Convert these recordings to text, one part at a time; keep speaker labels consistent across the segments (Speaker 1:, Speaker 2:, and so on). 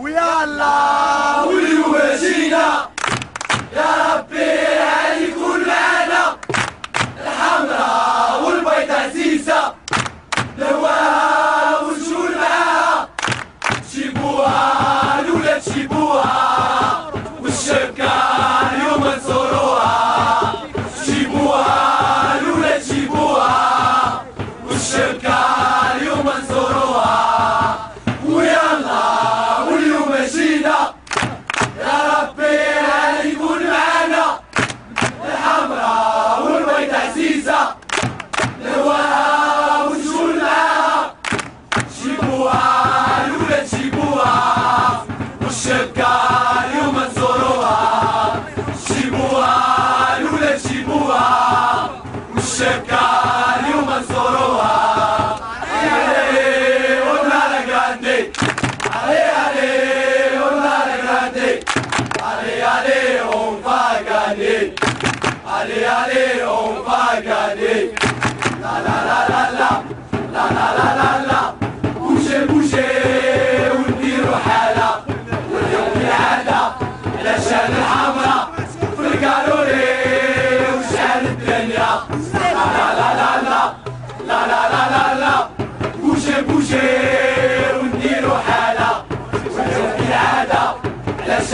Speaker 1: ويا الله ولي وجينا يا معانا الحمراء والبيضة عزيزة الهواء والجول معاها تجيبوها الولاد تجيبوها الشركة اليوم نزوروها علي علي ولا جراندي علي علي ولا جراندي علي علي وفاقاني علي علي وفاقاني لا لا لا لا لا. لا لا لا لا لا. بوشي بوشي ونديرو حالة واليوم في عادة على الشارع الحمراء. في القانوني وشعل الدنيا.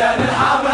Speaker 1: Yeah, then I'll be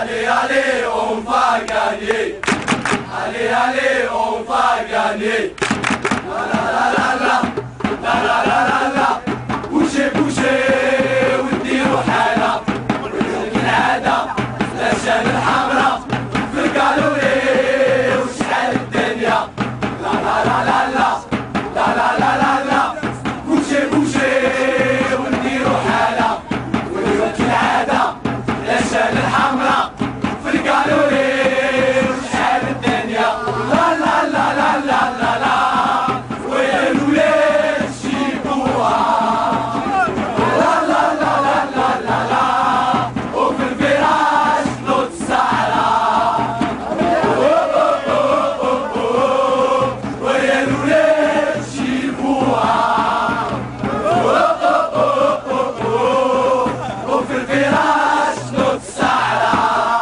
Speaker 1: Allez, allez, on va gagner. Allez, allez, on va gagner.